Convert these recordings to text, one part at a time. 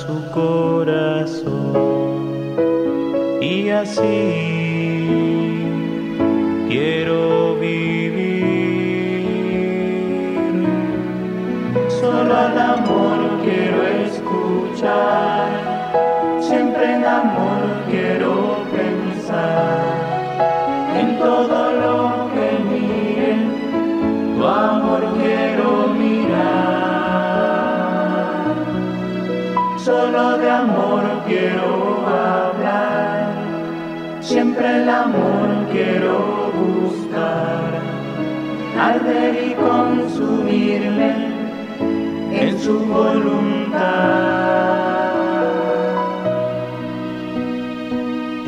su corazón y así quiero vivir. Solo al amor quiero escuchar, siempre en amor quiero siempre el amor quiero buscar, arder y consumirme en su voluntad.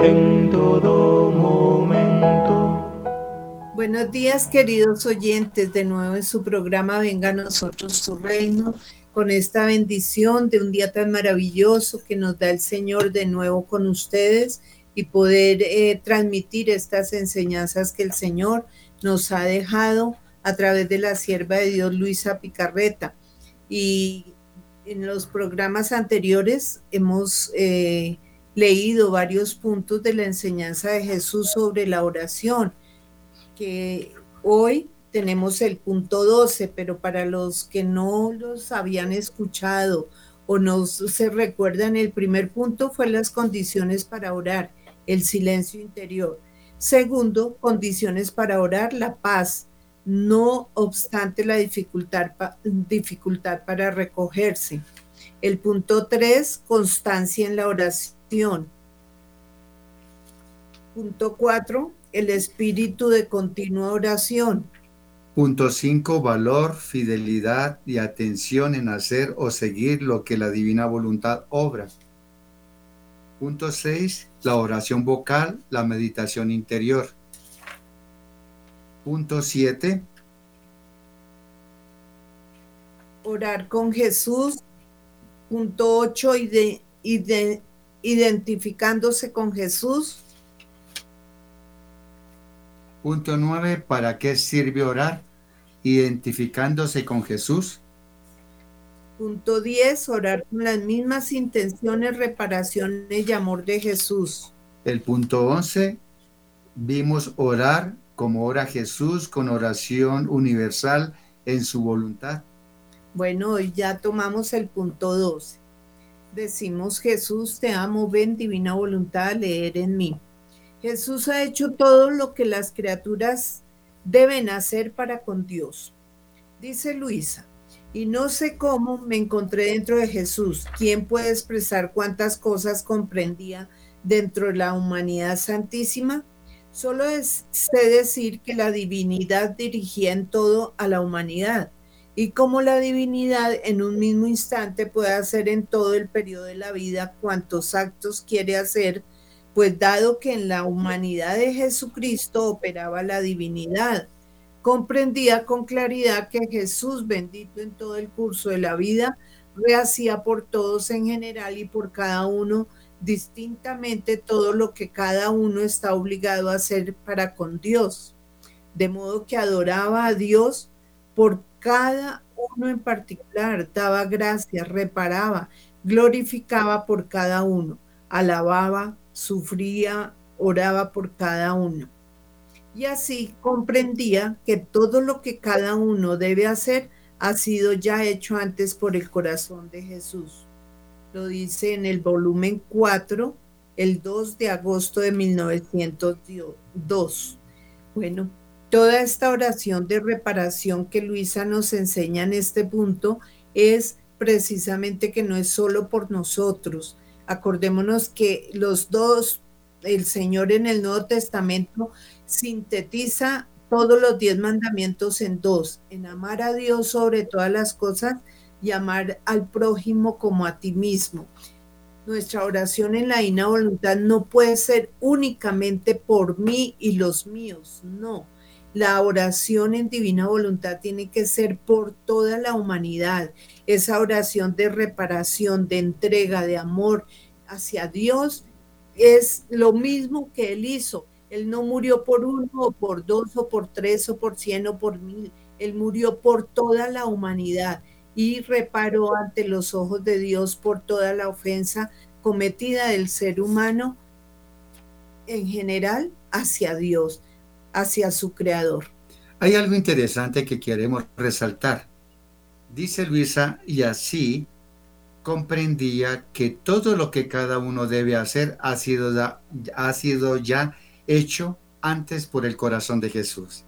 En todo momento. Buenos días queridos oyentes, de nuevo en su programa Venga a nosotros su reino con esta bendición de un día tan maravilloso que nos da el Señor de nuevo con ustedes y poder eh, transmitir estas enseñanzas que el Señor nos ha dejado a través de la sierva de Dios Luisa Picarreta. Y en los programas anteriores hemos eh, leído varios puntos de la enseñanza de Jesús sobre la oración, que hoy tenemos el punto 12, pero para los que no los habían escuchado o no se recuerdan, el primer punto fue las condiciones para orar, el silencio interior. Segundo, condiciones para orar, la paz, no obstante la dificultad, dificultad para recogerse. El punto 3, constancia en la oración. Punto 4, el espíritu de continua oración. Punto 5. Valor, fidelidad y atención en hacer o seguir lo que la divina voluntad obra. Punto 6. La oración vocal, la meditación interior. Punto 7. Orar con Jesús. Punto 8. identificándose con Jesús. Punto 9. ¿Para qué sirve orar? Identificándose con Jesús. Punto 10. Orar con las mismas intenciones, reparaciones y amor de Jesús. El punto 11. Vimos orar como ora Jesús con oración universal en su voluntad. Bueno, hoy ya tomamos el punto 12. Decimos, Jesús, te amo, ven divina voluntad leer en mí. Jesús ha hecho todo lo que las criaturas deben hacer para con Dios. Dice Luisa, y no sé cómo me encontré dentro de Jesús. ¿Quién puede expresar cuántas cosas comprendía dentro de la humanidad santísima? Solo es, sé decir que la divinidad dirigía en todo a la humanidad y como la divinidad en un mismo instante puede hacer en todo el periodo de la vida cuantos actos quiere hacer pues dado que en la humanidad de Jesucristo operaba la divinidad, comprendía con claridad que Jesús, bendito en todo el curso de la vida, rehacía por todos en general y por cada uno distintamente todo lo que cada uno está obligado a hacer para con Dios. De modo que adoraba a Dios por cada uno en particular, daba gracias, reparaba, glorificaba por cada uno, alababa, sufría, oraba por cada uno. Y así comprendía que todo lo que cada uno debe hacer ha sido ya hecho antes por el corazón de Jesús. Lo dice en el volumen 4, el 2 de agosto de 1902. Bueno, toda esta oración de reparación que Luisa nos enseña en este punto es precisamente que no es solo por nosotros. Acordémonos que los dos, el Señor en el Nuevo Testamento sintetiza todos los diez mandamientos en dos, en amar a Dios sobre todas las cosas y amar al prójimo como a ti mismo. Nuestra oración en la divina voluntad no puede ser únicamente por mí y los míos, no. La oración en divina voluntad tiene que ser por toda la humanidad. Esa oración de reparación, de entrega, de amor hacia Dios es lo mismo que Él hizo. Él no murió por uno o por dos o por tres o por cien o por mil. Él murió por toda la humanidad y reparó ante los ojos de Dios por toda la ofensa cometida del ser humano en general hacia Dios, hacia su creador. Hay algo interesante que queremos resaltar. Dice Luisa, y así comprendía que todo lo que cada uno debe hacer ha sido, ha sido ya hecho antes por el corazón de Jesús.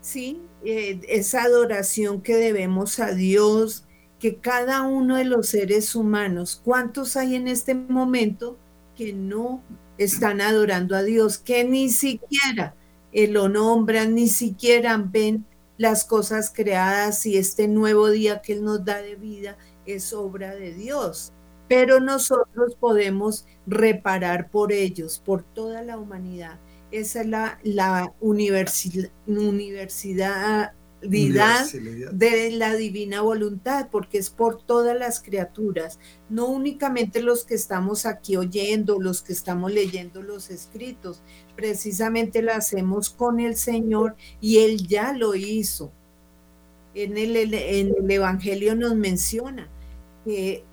Sí, eh, esa adoración que debemos a Dios, que cada uno de los seres humanos, ¿cuántos hay en este momento que no están adorando a Dios, que ni siquiera lo nombran, ni siquiera ven las cosas creadas y este nuevo día que Él nos da de vida es obra de Dios? Pero nosotros podemos reparar por ellos, por toda la humanidad. Esa es la, la universidad, universidad. de la divina voluntad, porque es por todas las criaturas, no únicamente los que estamos aquí oyendo, los que estamos leyendo los escritos, precisamente lo hacemos con el Señor y Él ya lo hizo. En el, en el Evangelio nos menciona que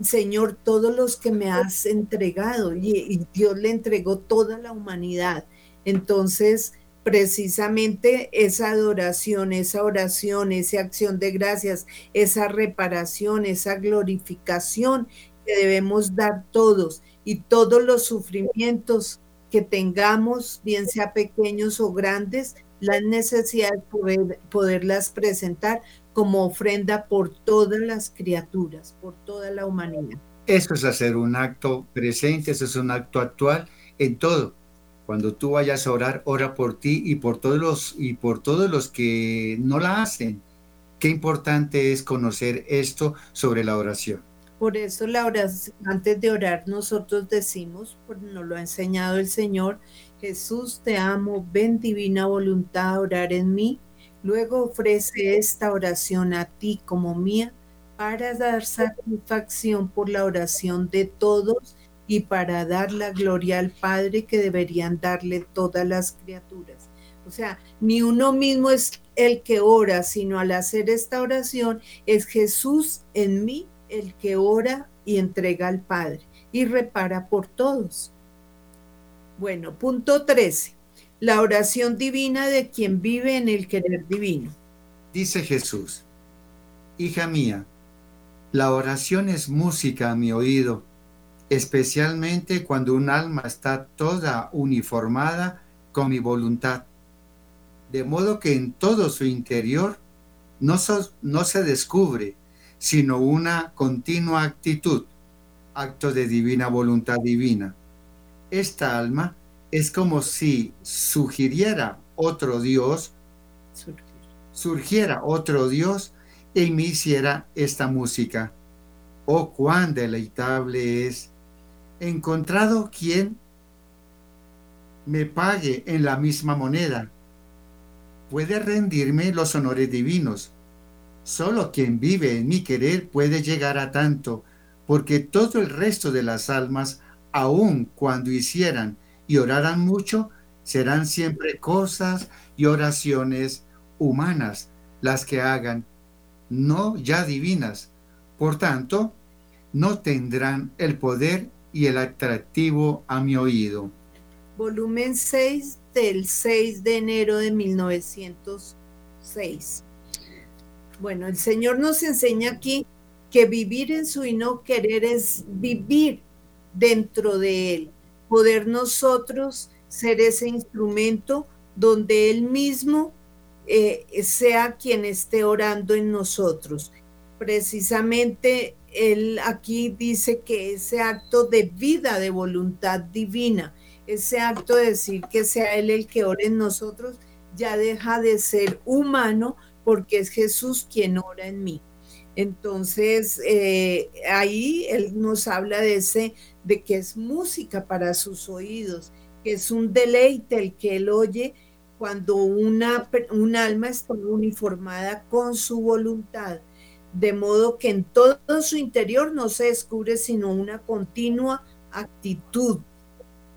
Señor, todos los que me has entregado, y Dios le entregó toda la humanidad. Entonces, precisamente esa adoración, esa oración, esa acción de gracias, esa reparación, esa glorificación que debemos dar todos y todos los sufrimientos que tengamos, bien sea pequeños o grandes, la necesidad de poder, poderlas presentar como ofrenda por todas las criaturas, por toda la humanidad. Eso es hacer un acto presente, eso es un acto actual en todo cuando tú vayas a orar, ora por ti y por todos los y por todos los que no la hacen. Qué importante es conocer esto sobre la oración. Por eso la oración, antes de orar nosotros decimos, pues nos lo ha enseñado el Señor, Jesús te amo, ven divina voluntad a orar en mí. Luego ofrece esta oración a ti como mía para dar satisfacción por la oración de todos y para dar la gloria al Padre que deberían darle todas las criaturas. O sea, ni uno mismo es el que ora, sino al hacer esta oración es Jesús en mí el que ora y entrega al Padre y repara por todos. Bueno, punto 13. La oración divina de quien vive en el querer divino. Dice Jesús, Hija mía, la oración es música a mi oído especialmente cuando un alma está toda uniformada con mi voluntad, de modo que en todo su interior no, no se descubre, sino una continua actitud, acto de divina voluntad divina. Esta alma es como si sugiriera otro Dios, surgiera otro Dios y me hiciera esta música. Oh, cuán deleitable es encontrado quien me pague en la misma moneda. Puede rendirme los honores divinos. Solo quien vive en mi querer puede llegar a tanto, porque todo el resto de las almas, aun cuando hicieran y oraran mucho, serán siempre cosas y oraciones humanas las que hagan, no ya divinas. Por tanto, no tendrán el poder y el atractivo a mi oído. Volumen 6 del 6 de enero de 1906. Bueno, el Señor nos enseña aquí que vivir en su y no querer es vivir dentro de Él, poder nosotros ser ese instrumento donde Él mismo eh, sea quien esté orando en nosotros. Precisamente Él aquí dice que ese acto de vida, de voluntad divina, ese acto de decir que sea Él el que ore en nosotros, ya deja de ser humano porque es Jesús quien ora en mí. Entonces, eh, ahí él nos habla de ese, de que es música para sus oídos, que es un deleite el que él oye cuando una, un alma está uniformada con su voluntad, de modo que en todo su interior no se descubre sino una continua actitud.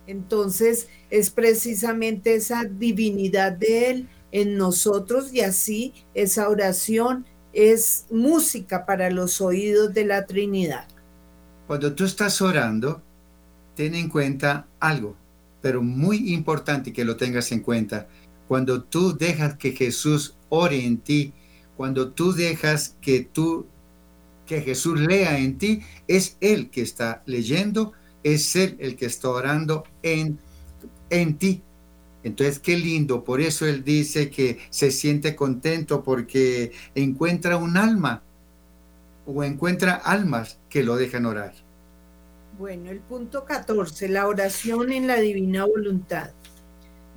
Entonces, es precisamente esa divinidad de él en nosotros y así esa oración es música para los oídos de la Trinidad. Cuando tú estás orando, ten en cuenta algo, pero muy importante que lo tengas en cuenta. Cuando tú dejas que Jesús ore en ti, cuando tú dejas que tú que Jesús lea en ti, es él que está leyendo, es él el que está orando en en ti. Entonces, qué lindo. Por eso él dice que se siente contento porque encuentra un alma o encuentra almas que lo dejan orar. Bueno, el punto 14, la oración en la divina voluntad.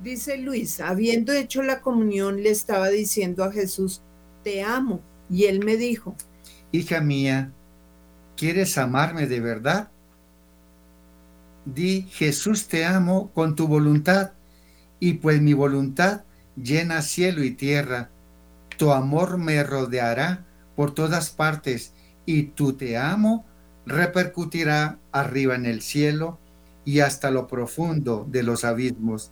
Dice Luis, habiendo hecho la comunión, le estaba diciendo a Jesús, te amo. Y él me dijo, hija mía, ¿quieres amarme de verdad? Di, Jesús te amo con tu voluntad y pues mi voluntad llena cielo y tierra. Tu amor me rodeará por todas partes y tu te amo repercutirá arriba en el cielo y hasta lo profundo de los abismos.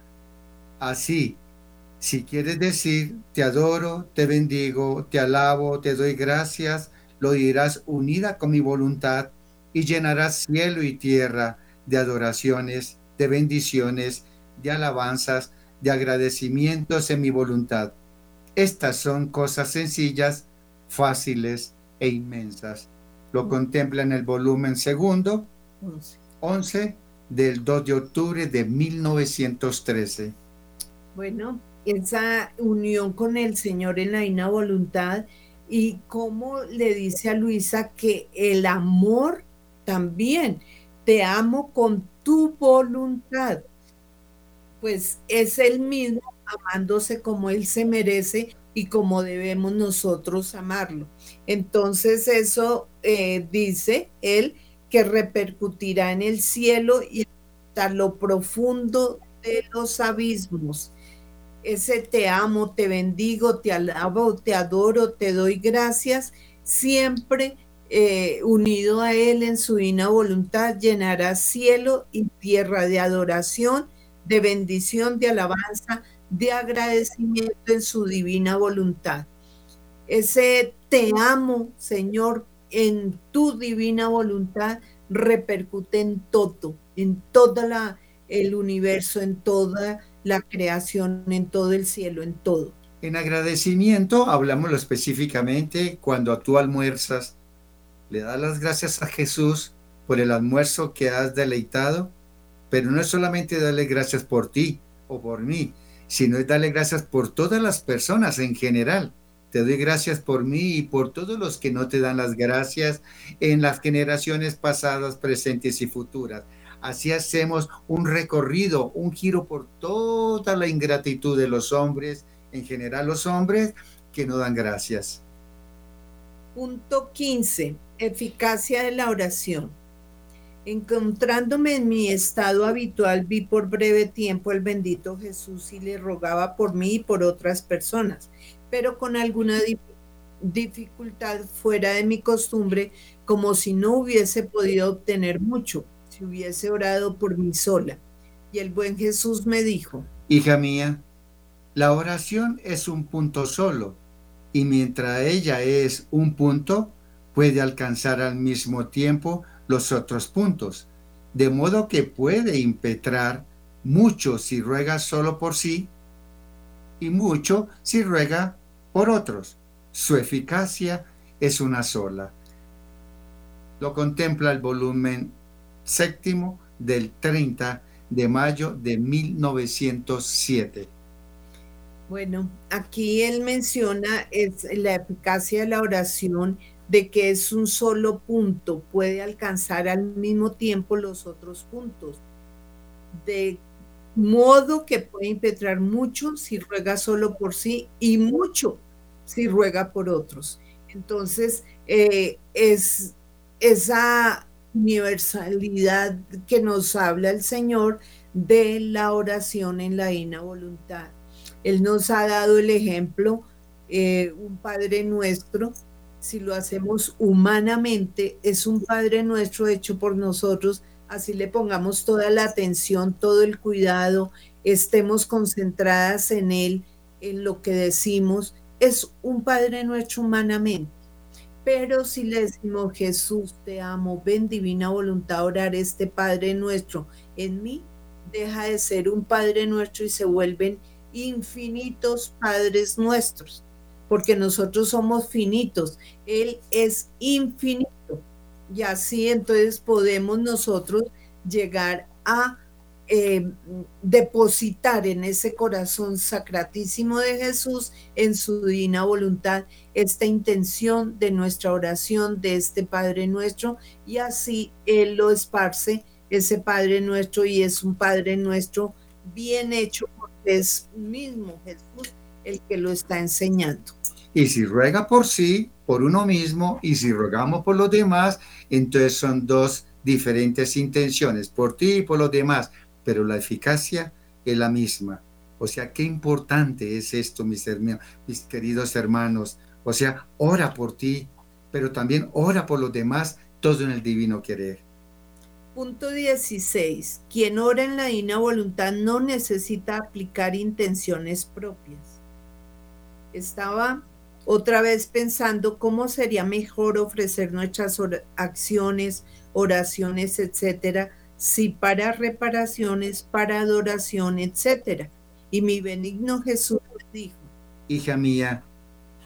Así, si quieres decir, te adoro, te bendigo, te alabo, te doy gracias, lo dirás unida con mi voluntad y llenarás cielo y tierra de adoraciones, de bendiciones, de alabanzas, de agradecimientos en mi voluntad. Estas son cosas sencillas, fáciles e inmensas. Lo contempla en el volumen segundo, 11, del 2 de octubre de 1913. Bueno, esa unión con el Señor en la ina voluntad y cómo le dice a Luisa que el amor también, te amo con tu voluntad pues es el mismo amándose como él se merece y como debemos nosotros amarlo. Entonces eso eh, dice él que repercutirá en el cielo y hasta lo profundo de los abismos. Ese te amo, te bendigo, te alabo, te adoro, te doy gracias, siempre eh, unido a Él en su divina voluntad, llenará cielo y tierra de adoración de bendición, de alabanza, de agradecimiento en su divina voluntad. Ese te amo, Señor, en tu divina voluntad repercute en todo, en todo el universo, en toda la creación, en todo el cielo, en todo. En agradecimiento, hablámoslo específicamente, cuando tú almuerzas, le das las gracias a Jesús por el almuerzo que has deleitado pero no es solamente darle gracias por ti o por mí, sino es darle gracias por todas las personas en general. Te doy gracias por mí y por todos los que no te dan las gracias en las generaciones pasadas, presentes y futuras. Así hacemos un recorrido, un giro por toda la ingratitud de los hombres, en general los hombres que no dan gracias. Punto 15. Eficacia de la oración. Encontrándome en mi estado habitual, vi por breve tiempo el bendito Jesús y le rogaba por mí y por otras personas, pero con alguna dificultad fuera de mi costumbre, como si no hubiese podido obtener mucho, si hubiese orado por mí sola. Y el buen Jesús me dijo, Hija mía, la oración es un punto solo, y mientras ella es un punto, puede alcanzar al mismo tiempo los otros puntos, de modo que puede impetrar mucho si ruega solo por sí y mucho si ruega por otros. Su eficacia es una sola. Lo contempla el volumen séptimo del 30 de mayo de 1907. Bueno, aquí él menciona es la eficacia de la oración de que es un solo punto, puede alcanzar al mismo tiempo los otros puntos, de modo que puede impetrar mucho si ruega solo por sí y mucho si ruega por otros. Entonces, eh, es esa universalidad que nos habla el Señor de la oración en la divina voluntad. Él nos ha dado el ejemplo, eh, un Padre nuestro, si lo hacemos humanamente, es un Padre nuestro hecho por nosotros, así le pongamos toda la atención, todo el cuidado, estemos concentradas en Él, en lo que decimos, es un Padre nuestro humanamente. Pero si le decimos, Jesús, te amo, ven divina voluntad orar este Padre nuestro en mí, deja de ser un Padre nuestro y se vuelven infinitos Padres nuestros, porque nosotros somos finitos, Él es infinito. Y así entonces podemos nosotros llegar a eh, depositar en ese corazón sacratísimo de Jesús, en su divina voluntad, esta intención de nuestra oración, de este Padre nuestro, y así Él lo esparce, ese Padre nuestro, y es un Padre nuestro bien hecho, porque es mismo Jesús el que lo está enseñando. Y si ruega por sí, por uno mismo, y si rogamos por los demás, entonces son dos diferentes intenciones, por ti y por los demás pero la eficacia es la misma. O sea, qué importante es esto, mis, mis queridos hermanos. O sea, ora por ti, pero también ora por los demás, todo en el divino querer. Punto 16. Quien ora en la divina voluntad no necesita aplicar intenciones propias. Estaba otra vez pensando cómo sería mejor ofrecer nuestras acciones, oraciones, etcétera, si para reparaciones, para adoración, etc. Y mi benigno Jesús dijo, Hija mía,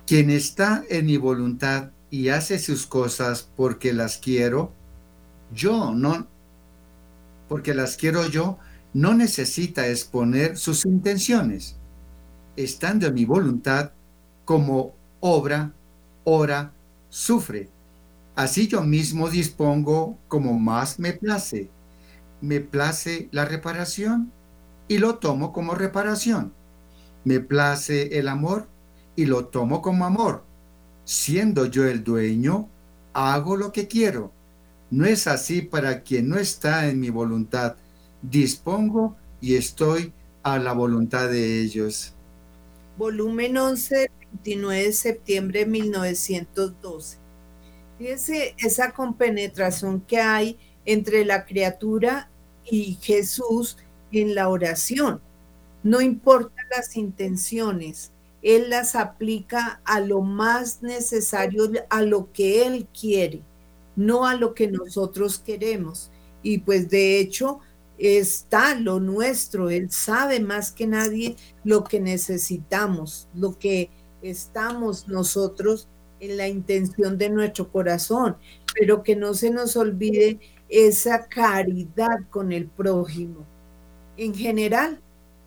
quien está en mi voluntad y hace sus cosas porque las quiero, yo no, porque las quiero yo, no necesita exponer sus intenciones. Estando en mi voluntad, como obra, ora, sufre. Así yo mismo dispongo como más me place me place la reparación y lo tomo como reparación. Me place el amor y lo tomo como amor. Siendo yo el dueño, hago lo que quiero. No es así para quien no está en mi voluntad. Dispongo y estoy a la voluntad de ellos. Volumen 11, 29 de septiembre de 1912. Fíjese esa compenetración que hay entre la criatura y Jesús en la oración. No importa las intenciones, Él las aplica a lo más necesario, a lo que Él quiere, no a lo que nosotros queremos. Y pues de hecho está lo nuestro, Él sabe más que nadie lo que necesitamos, lo que estamos nosotros en la intención de nuestro corazón, pero que no se nos olvide esa caridad con el prójimo. En general,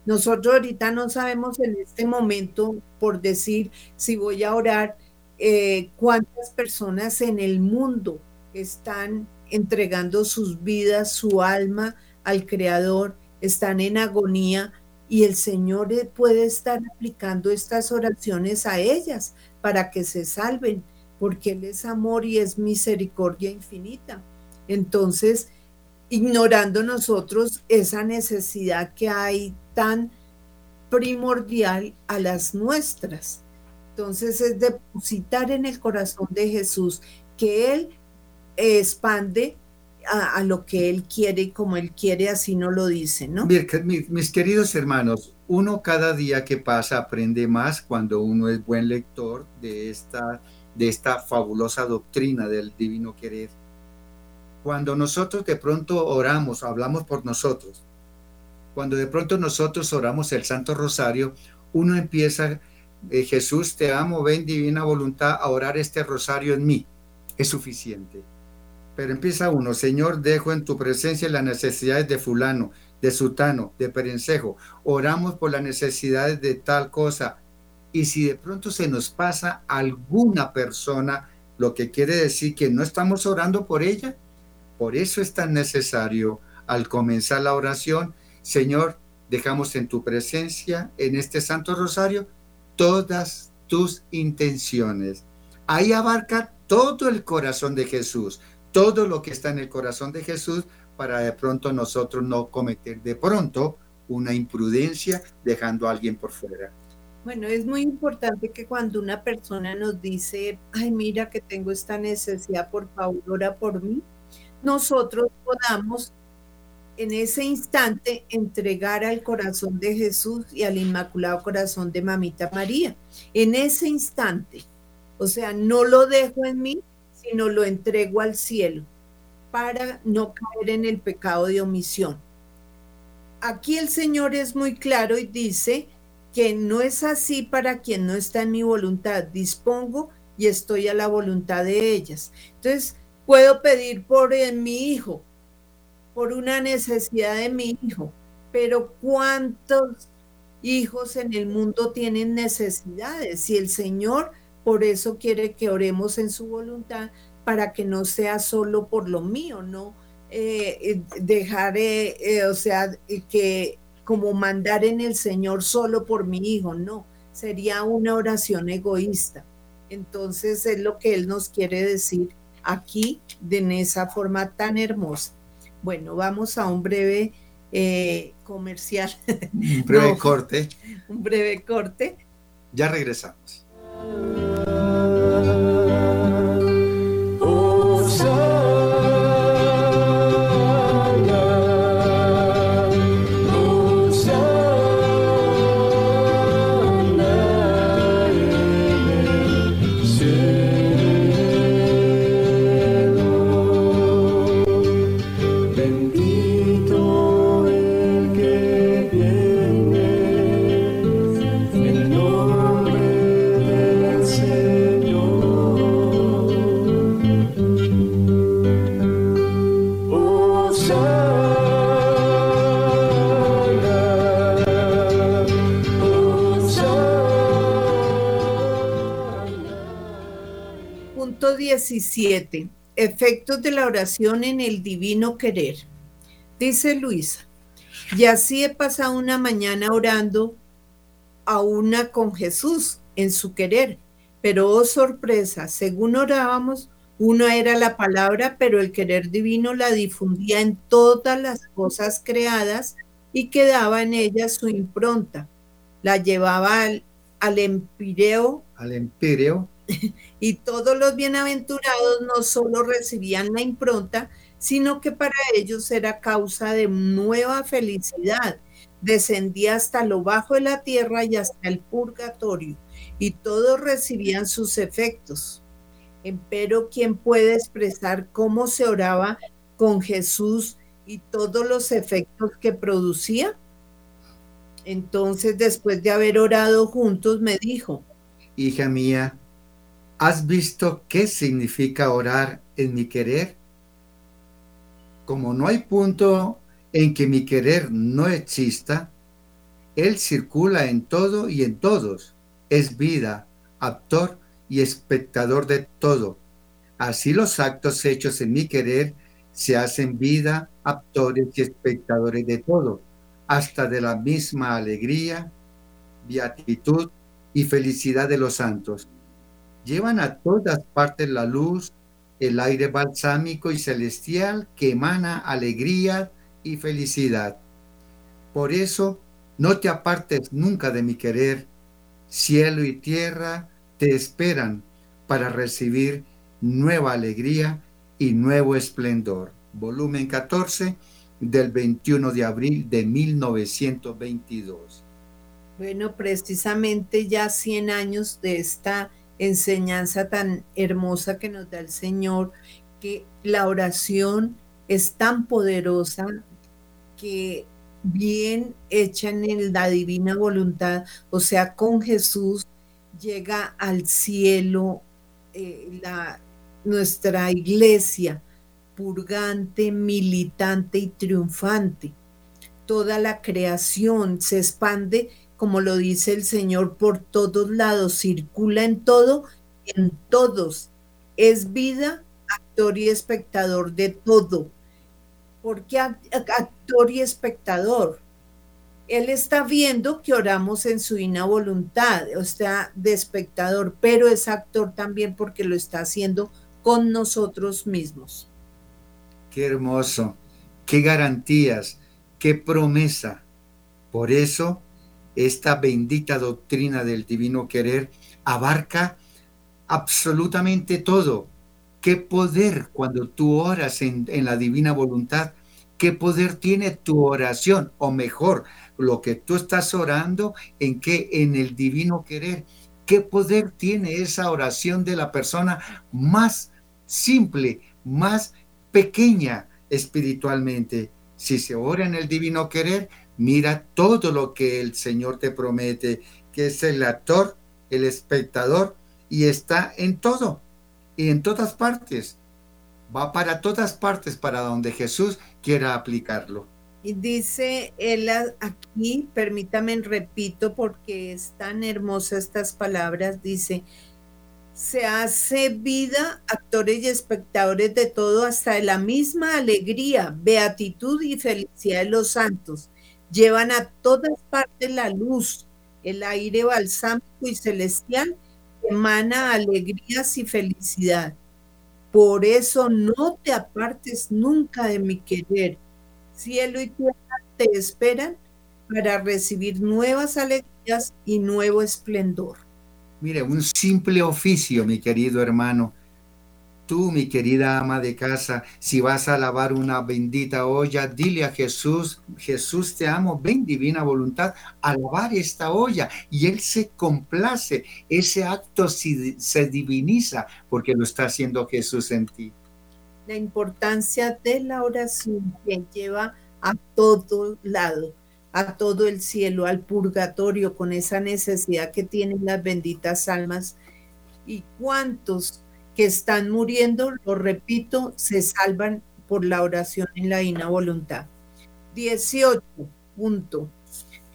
nosotros ahorita no sabemos en este momento, por decir, si voy a orar, eh, cuántas personas en el mundo están entregando sus vidas, su alma al Creador, están en agonía y el Señor puede estar aplicando estas oraciones a ellas para que se salven, porque Él es amor y es misericordia infinita. Entonces, ignorando nosotros esa necesidad que hay tan primordial a las nuestras. Entonces es depositar en el corazón de Jesús que Él expande a, lo que Él quiere y como Él quiere, así no lo dice, ¿no? Mis, mis queridos hermanos, uno cada día que pasa aprende más cuando uno es buen lector de esta, de esta fabulosa doctrina del divino querer cuando nosotros de pronto oramos, hablamos por nosotros, cuando de pronto nosotros oramos el Santo Rosario, uno empieza, eh, Jesús, te amo, ven divina voluntad a orar este rosario en mí. Es suficiente. Pero empieza uno, Señor, dejo en tu presencia las necesidades de fulano, de sutano, de perencejo. Oramos por las necesidades de tal cosa. Y si de pronto se nos pasa alguna persona, lo que quiere decir que no estamos orando por ella. Por eso es tan necesario al comenzar la oración, Señor, dejamos en tu presencia, en este Santo Rosario, todas tus intenciones. Ahí abarca todo el corazón de Jesús, todo lo que está en el corazón de Jesús para de pronto nosotros no cometer de pronto una imprudencia dejando a alguien por fuera. Bueno, es muy importante que cuando una persona nos dice, ay, mira que tengo esta necesidad, por favor, ora por mí, nosotros podamos en ese instante entregar al corazón de Jesús y al Inmaculado Corazón de Mamita María. En ese instante, o sea, no lo dejo en mí, sino lo entrego al cielo para no caer en el pecado de omisión. Aquí el Señor es muy claro y dice que no es así para quien no está en mi voluntad. Dispongo y estoy a la voluntad de ellas. Entonces, puedo pedir por mi hijo, por una necesidad de mi hijo, pero ¿cuántos hijos en el mundo tienen necesidades? Si el Señor por eso quiere que oremos en su voluntad para que no sea solo por lo mío, no eh, eh, dejar, eh, o sea, que como mandar en el Señor solo por mi hijo, no, sería una oración egoísta. Entonces es lo que Él nos quiere decir aquí de en esa forma tan hermosa. Bueno, vamos a un breve eh, comercial. Un breve corte. Un breve corte. Ya regresamos. 17. Efectos de la oración en el divino querer. Dice Luisa, y así he pasado una mañana orando a una con Jesús en su querer, pero oh sorpresa, según orábamos, una era la palabra, pero el querer divino la difundía en todas las cosas creadas y quedaba en ellas su impronta. La llevaba al, al empireo. Al empireo. Y todos los bienaventurados no solo recibían la impronta, sino que para ellos era causa de nueva felicidad. Descendía hasta lo bajo de la tierra y hasta el purgatorio, y todos recibían sus efectos. Pero ¿quién puede expresar cómo se oraba con Jesús y todos los efectos que producía? Entonces, después de haber orado juntos, me dijo, Hija mía, ¿has visto qué significa orar en mi querer? Como no hay punto en que mi querer no exista, Él circula en todo y en todos. Es vida, actor y espectador de todo. Así los actos hechos en mi querer se hacen vida, actores y espectadores de todo, hasta de la misma alegría, beatitud y felicidad de los santos. Llevan a todas partes la luz, el aire balsámico y celestial que emana alegría y felicidad. Por eso, no te apartes nunca de mi querer. Cielo y tierra te esperan para recibir nueva alegría y nuevo esplendor. Volumen 14 del 21 de abril de 1922. Bueno, precisamente ya 100 años de esta enseñanza tan hermosa que nos da el Señor, que la oración es tan poderosa que bien hecha en la divina voluntad, o sea, con Jesús llega al cielo eh, la, nuestra iglesia purgante, militante y triunfante. Toda la creación se expande, como lo dice el Señor, por todos lados, circula en todo en todos. Es vida, actor y espectador de todo. ¿Por qué actor y espectador? Él está viendo que oramos en su ina voluntad, o sea, de espectador, pero es actor también porque lo está haciendo con nosotros mismos. Qué hermoso, qué garantías, qué promesa. Por eso, esta bendita doctrina del divino querer abarca absolutamente todo. Qué poder cuando tú oras en, en la divina voluntad, qué poder tiene tu oración, o mejor, lo que tú estás orando, en qué, en el divino querer. ¿Qué poder tiene esa oración de la persona más simple, más pequeña espiritualmente? Si se ora en el divino querer, mira todo lo que el Señor te promete, que es el actor, el espectador, y está en todo y en todas partes. Va para todas partes para donde Jesús quiera aplicarlo. Y dice él aquí, permítame repito porque es tan hermosa estas palabras, dice, se hace vida, actores y espectadores de todo, hasta de la misma alegría, beatitud y felicidad de los santos. Llevan a todas partes la luz, el aire balsámico y celestial, emana alegrías y felicidad. Por eso no te apartes nunca de mi querer cielo y tierra te esperan para recibir nuevas alegrías y nuevo esplendor. Mire, un simple oficio, mi querido hermano. Tú, mi querida ama de casa, si vas a lavar una bendita olla, dile a Jesús, Jesús te amo, ven divina voluntad a lavar esta olla. Y Él se complace, ese acto se diviniza porque lo está haciendo Jesús en ti la importancia de la oración que lleva a todo lado, a todo el cielo, al purgatorio, con esa necesidad que tienen las benditas almas. Y cuántos que están muriendo, lo repito, se salvan por la oración en la ina voluntad. 18. Punto.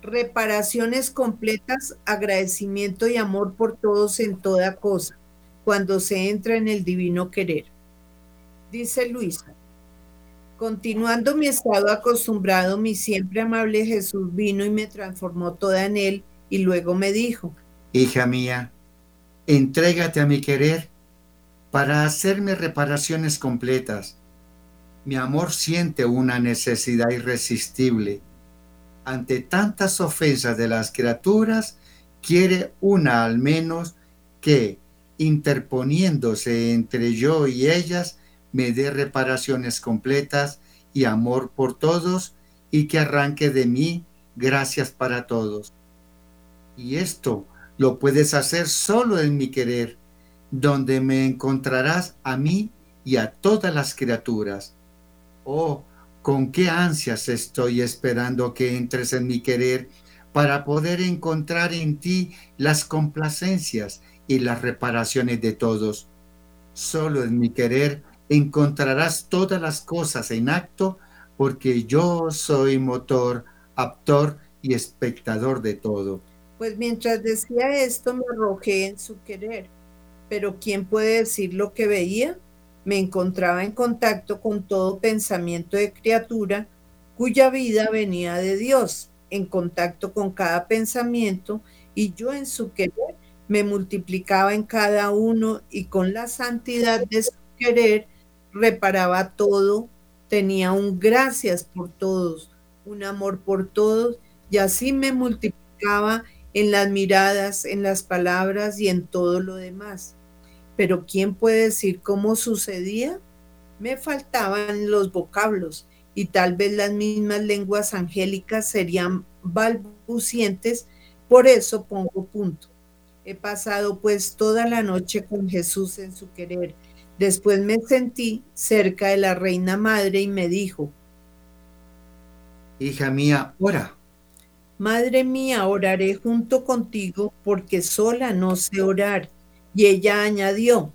Reparaciones completas, agradecimiento y amor por todos en toda cosa, cuando se entra en el divino querer dice Luisa. Continuando mi estado acostumbrado, mi siempre amable Jesús vino y me transformó toda en él y luego me dijo, Hija mía, entrégate a mi querer para hacerme reparaciones completas. Mi amor siente una necesidad irresistible. Ante tantas ofensas de las criaturas, quiere una al menos que, interponiéndose entre yo y ellas, me dé reparaciones completas y amor por todos y que arranque de mí gracias para todos. Y esto lo puedes hacer solo en mi querer, donde me encontrarás a mí y a todas las criaturas. Oh, con qué ansias estoy esperando que entres en mi querer para poder encontrar en ti las complacencias y las reparaciones de todos. Solo en mi querer encontrarás todas las cosas en acto, porque yo soy motor, actor y espectador de todo. Pues mientras decía esto me arrojé en su querer, pero ¿quién puede decir lo que veía? Me encontraba en contacto con todo pensamiento de criatura cuya vida venía de Dios, en contacto con cada pensamiento, y yo en su querer me multiplicaba en cada uno y con la santidad de su querer reparaba todo, tenía un gracias por todos, un amor por todos, y así me multiplicaba en las miradas, en las palabras y en todo lo demás. Pero ¿quién puede decir cómo sucedía? Me faltaban los vocablos y tal vez las mismas lenguas angélicas serían balbucientes, por eso pongo punto. He pasado pues toda la noche con Jesús en su querer Después me sentí cerca de la reina madre y me dijo, Hija mía, ora. Madre mía, oraré junto contigo porque sola no sé orar. Y ella añadió,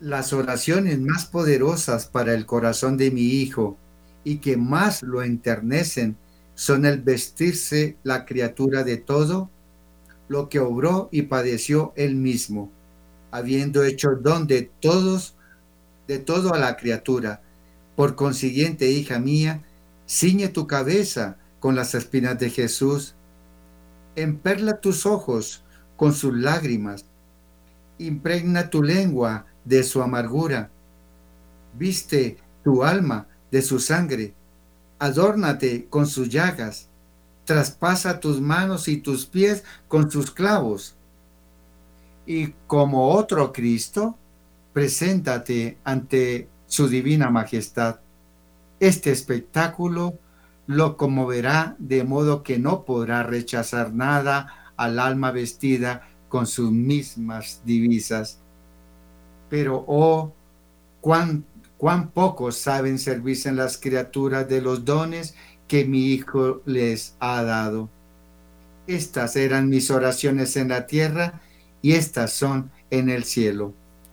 las oraciones más poderosas para el corazón de mi hijo y que más lo enternecen son el vestirse la criatura de todo lo que obró y padeció él mismo, habiendo hecho don de todos, de todo a la criatura. Por consiguiente, hija mía, ciñe tu cabeza con las espinas de Jesús, emperla tus ojos con sus lágrimas, impregna tu lengua de su amargura, viste tu alma de su sangre, adórnate con sus llagas, traspasa tus manos y tus pies con sus clavos. Y como otro Cristo, preséntate ante su divina majestad. Este espectáculo lo conmoverá de modo que no podrá rechazar nada al alma vestida con sus mismas divisas. Pero, oh, cuán, cuán pocos saben servirse en las criaturas de los dones que mi Hijo les ha dado. Estas eran mis oraciones en la tierra y estas son en el cielo.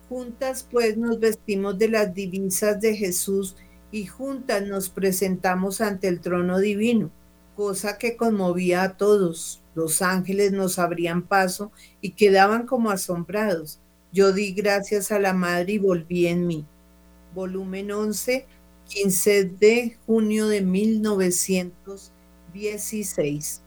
Juntas pues nos vestimos de las divisas de Jesús y juntas nos presentamos ante el trono divino, cosa que conmovía a todos. Los ángeles nos abrían paso y quedaban como asombrados. Yo di gracias a la Madre y volví en mí. Volumen 11, 15 de junio de 1916.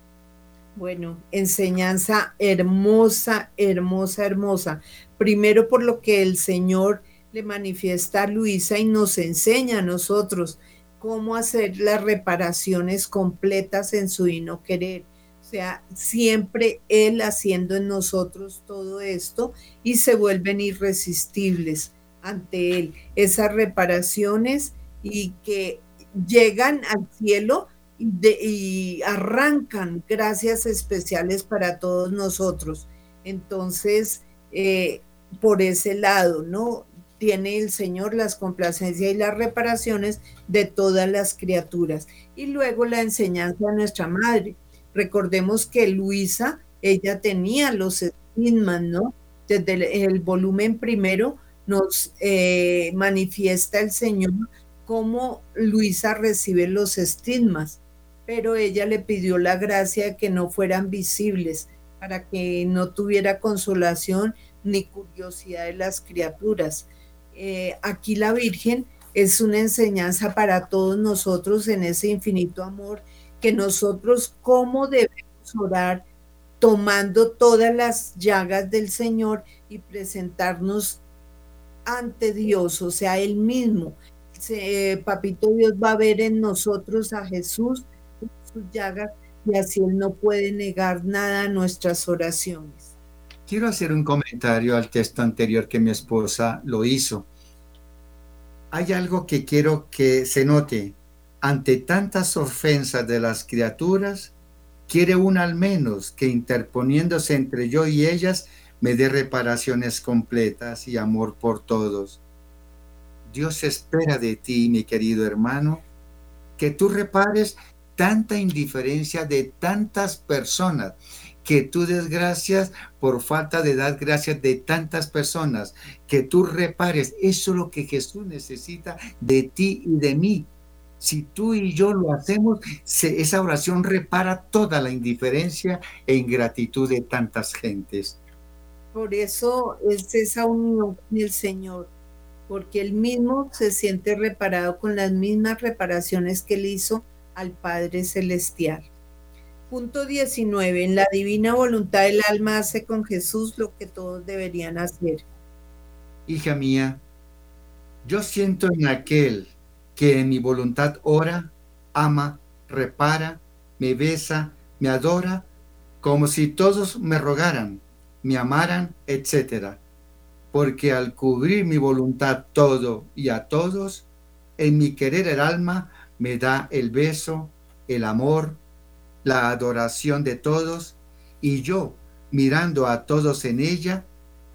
Bueno, enseñanza hermosa, hermosa, hermosa. Primero por lo que el Señor le manifiesta a Luisa y nos enseña a nosotros cómo hacer las reparaciones completas en su y no querer. O sea, siempre Él haciendo en nosotros todo esto y se vuelven irresistibles ante Él. Esas reparaciones y que llegan al cielo y, arrancan gracias especiales para todos nosotros. Entonces, eh, por ese lado, ¿no? Tiene el Señor las complacencias y las reparaciones de todas las criaturas. Y luego la enseñanza de nuestra madre. Recordemos que Luisa, ella tenía los estigmas, ¿no? Desde el, volumen primero nos eh, manifiesta el Señor cómo Luisa recibe los estigmas, pero ella le pidió la gracia de que no fueran visibles para que no tuviera consolación ni curiosidad de las criaturas. Eh, aquí la Virgen es una enseñanza para todos nosotros en ese infinito amor, que nosotros cómo debemos orar tomando todas las llagas del Señor y presentarnos ante Dios, o sea, Él mismo. Papito Dios va a ver en nosotros a Jesús, sus llagas, y así Él no puede negar nada a nuestras oraciones. Quiero hacer un comentario al texto anterior que mi esposa lo hizo. Hay algo que quiero que se note. Ante tantas ofensas de las criaturas, quiere una al menos que interponiéndose entre yo y ellas me dé reparaciones completas y amor por todos. Dios espera de ti, mi querido hermano, que tú repares tanta indiferencia de tantas personas que tú des gracias por falta de dar gracias de tantas personas, que tú repares. Eso es lo que Jesús necesita de ti y de mí. Si tú y yo lo hacemos, esa oración repara toda la indiferencia e ingratitud de tantas gentes. Por eso es esa unión con el Señor, porque Él mismo se siente reparado con las mismas reparaciones que Él hizo al Padre Celestial. Punto 19. En la divina voluntad el alma hace con Jesús lo que todos deberían hacer. Hija mía, yo siento en aquel que en mi voluntad ora, ama, repara, me besa, me adora, como si todos me rogaran, me amaran, etc. Porque al cubrir mi voluntad todo y a todos, en mi querer el alma me da el beso, el amor, la adoración de todos, y yo, mirando a todos en ella,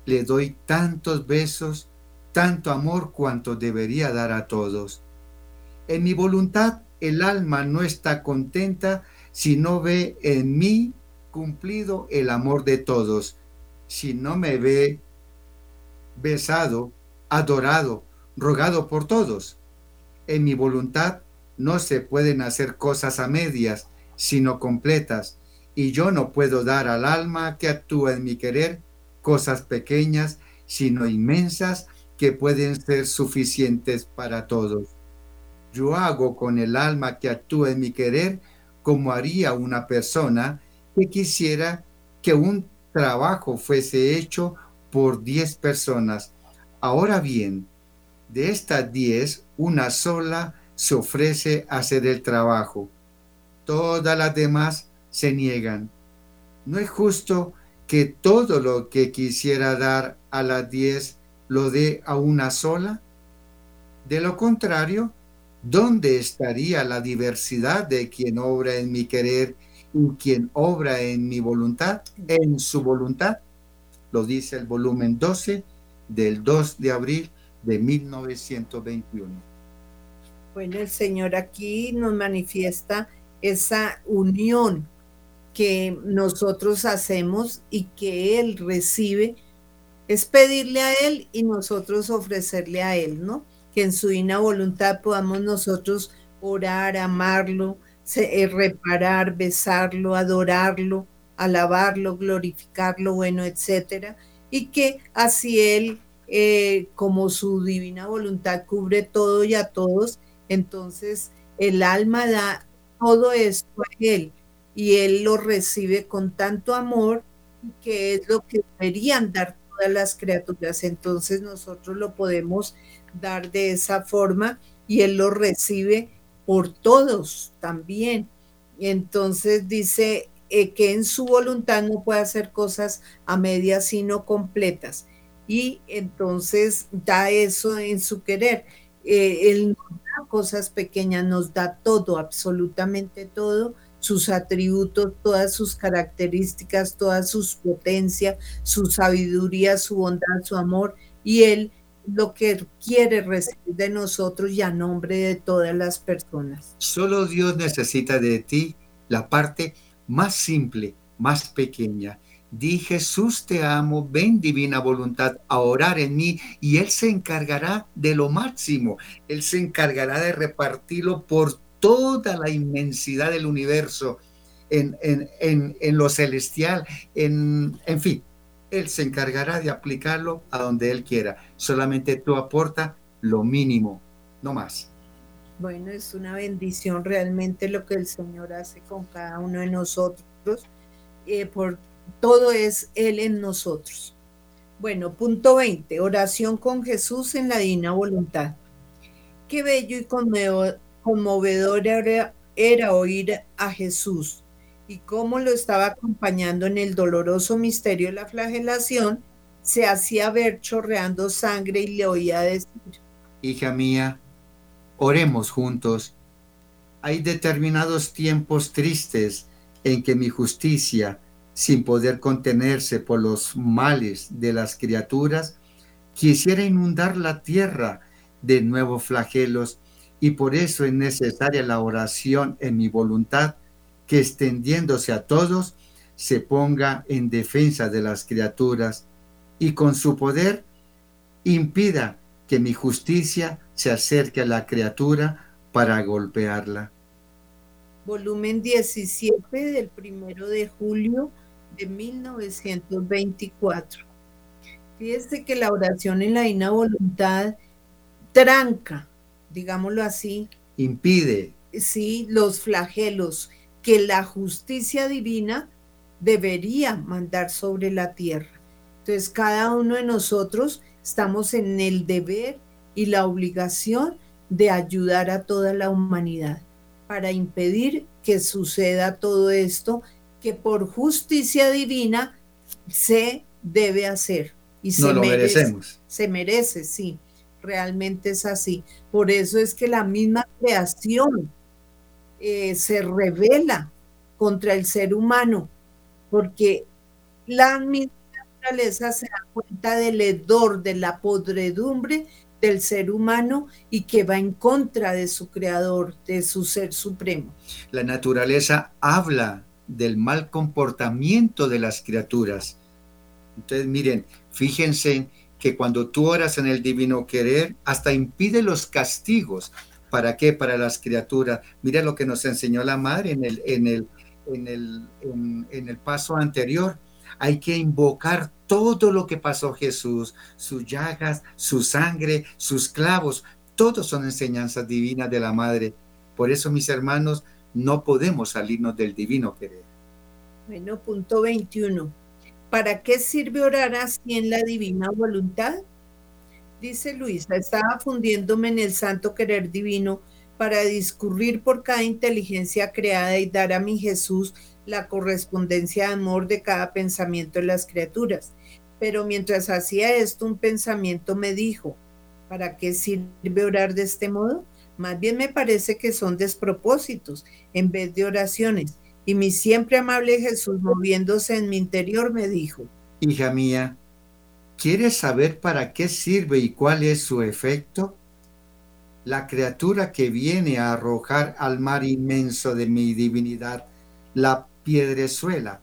le doy tantos besos, tanto amor cuanto debería dar a todos. En mi voluntad el alma no está contenta si no ve en mí cumplido el amor de todos, si no me ve besado, adorado, rogado por todos. En mi voluntad no se pueden hacer cosas a medias, sino completas, y yo no puedo dar al alma que actúa en mi querer cosas pequeñas, sino inmensas que pueden ser suficientes para todos. Yo hago con el alma que actúa en mi querer como haría una persona que quisiera que un trabajo fuese hecho por diez personas. Ahora bien, de estas diez, una sola se ofrece a hacer el trabajo. Todas las demás se niegan. No es justo que todo lo que quisiera dar a las diez lo dé a una sola. De lo contrario, ¿dónde estaría la diversidad de quien obra en mi querer y quien obra en mi voluntad, en su voluntad? Lo dice el volumen 12 del 2 de abril de 1921. Bueno, el Señor aquí nos manifiesta esa unión que nosotros hacemos y que Él recibe, es pedirle a Él y nosotros ofrecerle a Él, ¿no? Que en su divina voluntad podamos nosotros orar, amarlo, eh, reparar, besarlo, adorarlo, alabarlo, glorificarlo, bueno, etcétera, y que así Él, eh, como su divina voluntad cubre todo y a todos, entonces el alma da todo esto a Él y Él lo recibe con tanto amor que es lo que deberían dar todas las criaturas. Entonces nosotros lo podemos dar de esa forma y Él lo recibe por todos también. Entonces dice, eh, que en su voluntad no puede hacer cosas a medias, sino completas. Y entonces da eso en su querer. Eh, él nos da cosas pequeñas, nos da todo, absolutamente todo, sus atributos, todas sus características, todas sus potencias, su sabiduría, su bondad, su amor. Y Él lo que quiere recibir de nosotros y a nombre de todas las personas. Solo Dios necesita de ti la parte más simple, más pequeña. Di Jesús te amo, ven divina voluntad a orar en mí y Él se encargará de lo máximo. Él se encargará de repartirlo por toda la inmensidad del universo, en, en, lo celestial, en, en fin. Él se encargará de aplicarlo a donde Él quiera. Solamente tú aporta lo mínimo, no más. Bueno, es una bendición realmente lo que el Señor hace con cada uno de nosotros. Eh, todo es Él en nosotros. Bueno, punto 20, oración con Jesús en la divina voluntad. Qué bello y conmovedor era, era oír a Jesús y cómo lo estaba acompañando en el doloroso misterio de la flagelación, se hacía ver chorreando sangre y le oía decir, Hija mía, Oremos juntos. Hay determinados tiempos tristes en que mi justicia, sin poder contenerse por los males de las criaturas, quisiera inundar la tierra de nuevos flagelos y por eso es necesaria la oración en mi voluntad que extendiéndose a todos se ponga en defensa de las criaturas y con su poder impida que mi justicia se acerque a la criatura para golpearla. Volumen 17 del primero de julio de 1924. Fíjese que la oración en la Ina voluntad tranca, digámoslo así. Impide. Sí, los flagelos que la justicia divina debería mandar sobre la tierra. Entonces, cada uno de nosotros estamos en el deber y la obligación de ayudar a toda la humanidad para impedir que suceda todo esto que por justicia divina se debe hacer. Y se lo merece, merecemos. Se merece, sí, realmente es así. Por eso es que la misma creación eh, se revela contra el ser humano, porque la misma naturaleza se da cuenta del hedor, de la podredumbre del ser humano y que va en contra de su creador, de su ser supremo. La naturaleza habla del mal comportamiento de las criaturas. Entonces, miren, fíjense que cuando tú oras en el divino querer, hasta impide los castigos. ¿Para qué? Para las criaturas. Mira lo que nos enseñó la madre en el, en el, en el, en, el paso anterior. Hay que invocar todo lo que pasó Jesús, sus llagas, su sangre, sus clavos. Todos son enseñanzas divinas de la madre. Por eso, mis hermanos, no podemos salirnos del divino querer. Bueno, punto 21. ¿Para qué sirve orar así en la divina voluntad? Dice Luisa, estaba fundiéndome en el santo querer divino para discurrir por cada inteligencia creada y dar a mi Jesús la correspondencia de amor de cada pensamiento de las criaturas. Pero mientras hacía esto, un pensamiento me dijo, ¿para qué sirve orar de este modo? Más bien me parece que son despropósitos en vez de oraciones. Y mi siempre amable Jesús, moviéndose en mi interior, me dijo, Hija mía, ¿quieres saber para qué sirve y cuál es su efecto? La criatura que viene a arrojar al mar inmenso de mi divinidad la piedrezuela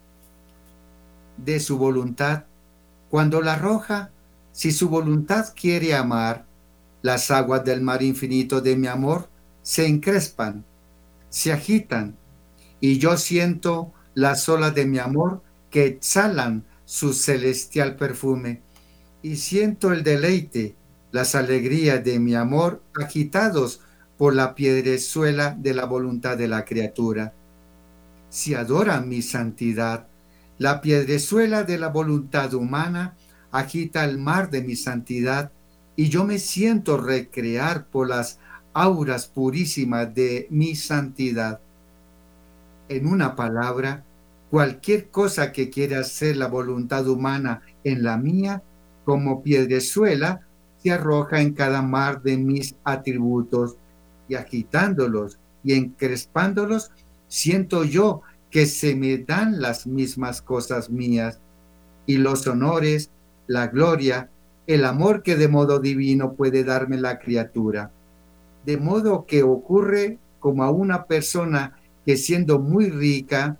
de su voluntad, cuando la arroja, si su voluntad quiere amar, las aguas del mar infinito de mi amor se encrespan, se agitan, y yo siento las olas de mi amor que exhalan su celestial perfume, y siento el deleite, las alegrías de mi amor agitados por la piedrezuela de la voluntad de la criatura. Si adoran mi santidad, la piedrezuela de la voluntad humana agita el mar de mi santidad y yo me siento recrear por las auras purísimas de mi santidad. En una palabra, cualquier cosa que quiera hacer la voluntad humana en la mía, como piedrezuela, se arroja en cada mar de mis atributos y agitándolos y encrespándolos, siento yo que se me dan las mismas cosas mías y los honores, la gloria, el amor que de modo divino puede darme la criatura. De modo que ocurre como a una persona que siendo muy rica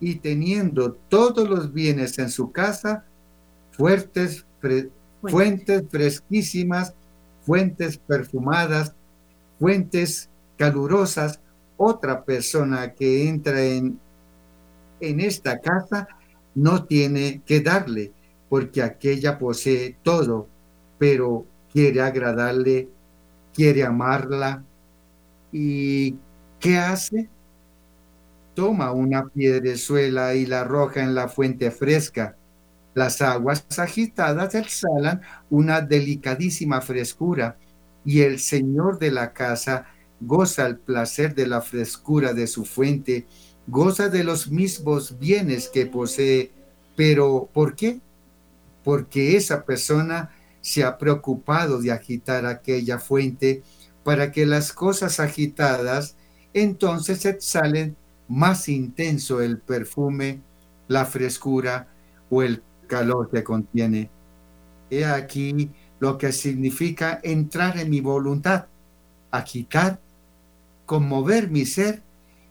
y teniendo todos los bienes en su casa, fuertes, fuentes fresquísimas, fuentes perfumadas, fuentes calurosas, otra persona que entra en, en esta casa no tiene que darle, porque aquella posee todo, pero quiere agradarle, quiere amarla. ¿Y qué hace? Toma una piedrezuela y la arroja en la fuente fresca. Las aguas agitadas exhalan una delicadísima frescura y el señor de la casa goza el placer de la frescura de su fuente, goza de los mismos bienes que posee. Pero, ¿por qué? Porque esa persona se ha preocupado de agitar aquella fuente para que las cosas agitadas entonces exhalen más intenso el perfume, la frescura o el calor que contiene. He aquí lo que significa entrar en mi voluntad, agitar, conmover mi ser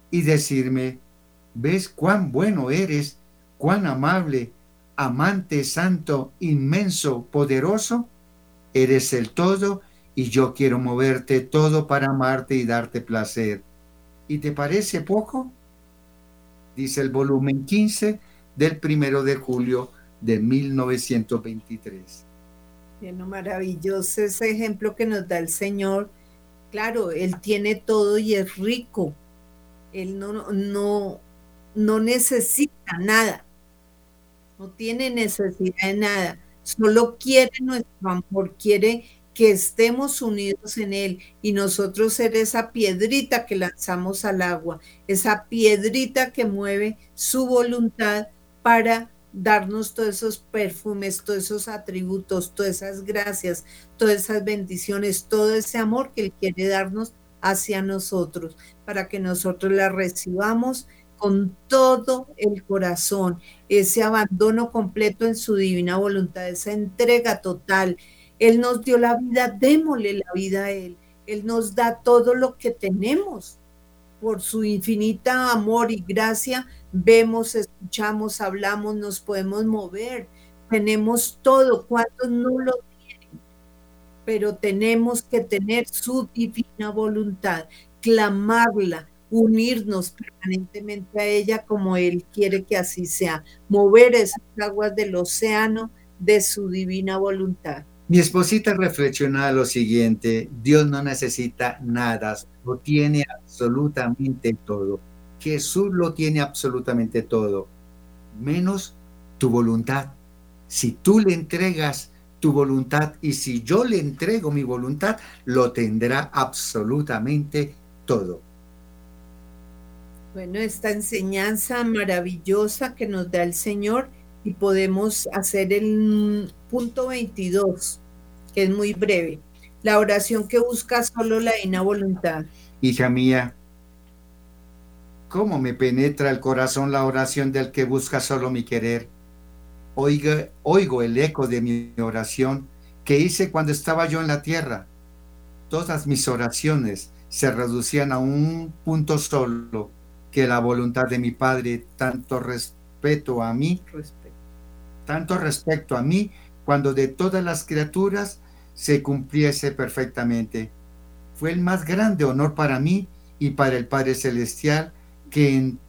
y decirme, ¿ves cuán bueno eres, cuán amable, amante santo, inmenso, poderoso, eres el todo y yo quiero moverte todo para amarte y darte placer. ¿Y te parece poco? Dice el volumen 15 del primero de julio de 1923. Bueno, maravilloso ese ejemplo que nos da el Señor. Claro, Él tiene todo y es rico. Él no, no, no necesita nada no tiene necesidad de nada, solo quiere nuestro amor, quiere que estemos unidos en Él. Y nosotros ser esa piedrita que lanzamos al agua, esa piedrita que mueve su voluntad para darnos todos esos perfumes, todos esos atributos, todas esas gracias, todas esas bendiciones, todo ese amor que Él quiere darnos hacia nosotros, para que nosotros la recibamos con todo el corazón, ese abandono completo en su divina voluntad, esa entrega total. Él nos dio la vida, démosle la vida a Él. Él nos da todo lo que tenemos. Por su infinita amor y gracia, vemos, escuchamos, hablamos, nos podemos mover, tenemos todo, ¿cuántos no lo tienen? Pero tenemos que tener su divina voluntad, clamarla, unirnos permanentemente a ella como Él quiere que así sea, mover esas aguas del océano de su divina voluntad. Mi esposita reflexiona lo siguiente, Dios no necesita nada, lo tiene absolutamente todo. Jesús lo tiene absolutamente todo, menos tu voluntad. Si tú le entregas tu voluntad y si yo le entrego mi voluntad, lo tendrá absolutamente todo. Bueno, esta enseñanza maravillosa que nos da el Señor y podemos hacer el punto 22, que es muy breve. La oración que busca solo la divina voluntad. Hija mía, ¿cómo me penetra el corazón la oración del que busca solo mi querer? Oiga, oigo el eco de mi oración que hice cuando estaba yo en la tierra. Todas mis oraciones se reducían a un punto solo, que la voluntad de mi Padre, tanto respeto a mí, tanto respecto a mí, cuando de todas las criaturas se cumpliese perfectamente. Fue el más grande honor para mí y para el Padre Celestial que en,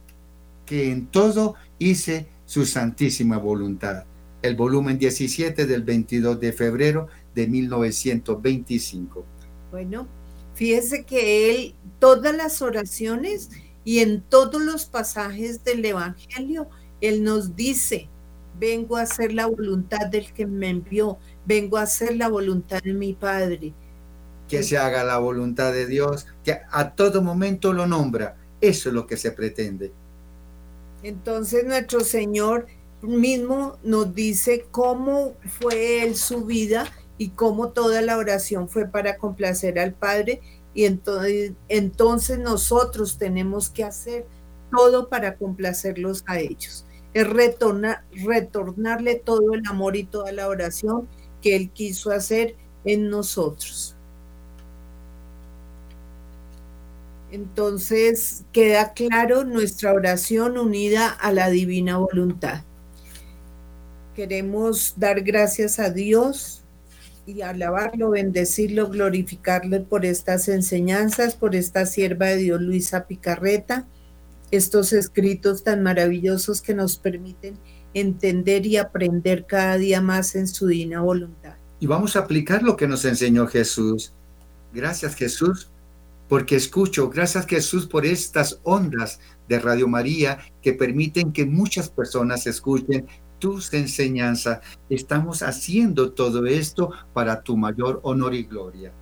que en todo hice su santísima voluntad. El volumen 17 del 22 de febrero de 1925. Bueno, fíjese que él, todas las oraciones y en todos los pasajes del Evangelio, Él nos dice, vengo a hacer la voluntad del que me envió, vengo a hacer la voluntad de mi Padre. Que se haga la voluntad de Dios, que a todo momento lo nombra. Eso es lo que se pretende. Entonces nuestro Señor mismo nos dice cómo fue Él su vida y cómo toda la oración fue para complacer al Padre y entonces, entonces nosotros tenemos que hacer todo para complacerlos a ellos. Es retornar, retornarle todo el amor y toda la oración que Él quiso hacer en nosotros. Entonces queda claro nuestra oración unida a la divina voluntad. Queremos dar gracias a Dios y alabarlo, bendecirlo, glorificarle por estas enseñanzas, por esta sierva de Dios Luisa Picarreta, estos escritos tan maravillosos que nos permiten entender y aprender cada día más en su divina voluntad. Y vamos a aplicar lo que nos enseñó Jesús. Gracias Jesús, porque escucho, gracias Jesús por estas ondas de Radio María que permiten que muchas personas escuchen tus enseñanzas. Estamos haciendo todo esto para tu mayor honor y gloria.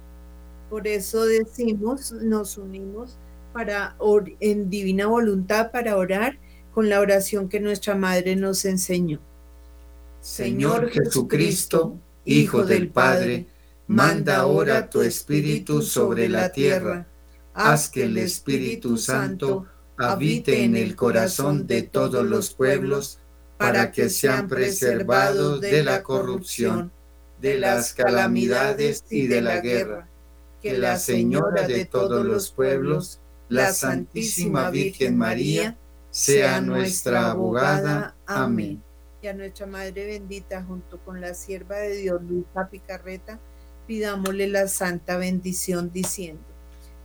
Por eso decimos, nos unimos para en divina voluntad para orar con la oración que nuestra madre nos enseñó. Señor Jesucristo, Hijo del Padre, manda ahora tu Espíritu sobre la tierra. Haz que el Espíritu Santo habite en el corazón de todos los pueblos para que sean preservados de la corrupción, de las calamidades y de la guerra. Que la Señora de todos los pueblos, la Santísima Virgen María, sea nuestra abogada. Amén. Y a nuestra Madre bendita, junto con la sierva de Dios, Luisa Picarreta, pidámosle la santa bendición diciendo,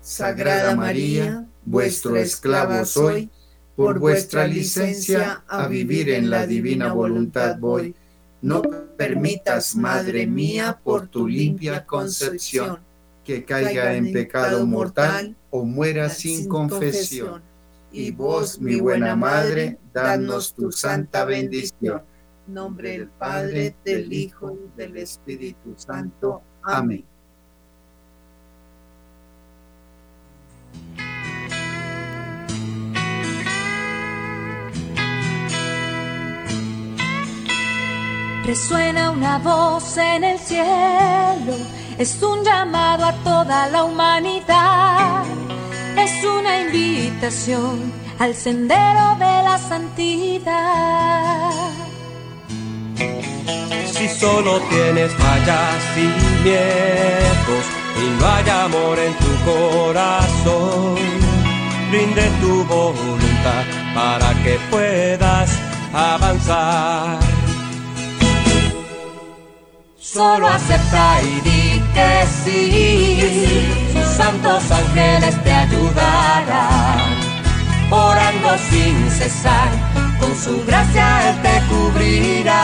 Sagrada María, vuestro esclavo soy por vuestra licencia a vivir en la divina voluntad voy. No permitas, Madre mía, por tu limpia concepción, que caiga en pecado mortal o muera sin confesión. Y vos, mi buena Madre, danos tu santa bendición. Nombre del Padre, del Hijo y del Espíritu Santo. Amén. Resuena una voz en el cielo, es un llamado a toda la humanidad, es una invitación al sendero de la santidad. Si solo tienes fallas y miedos y no hay amor en tu corazón, rinde tu voluntad para que puedas avanzar Solo acepta y di que sí. Sus santos ángeles te ayudarán. Orando sin cesar, con su gracia Él te cubrirá.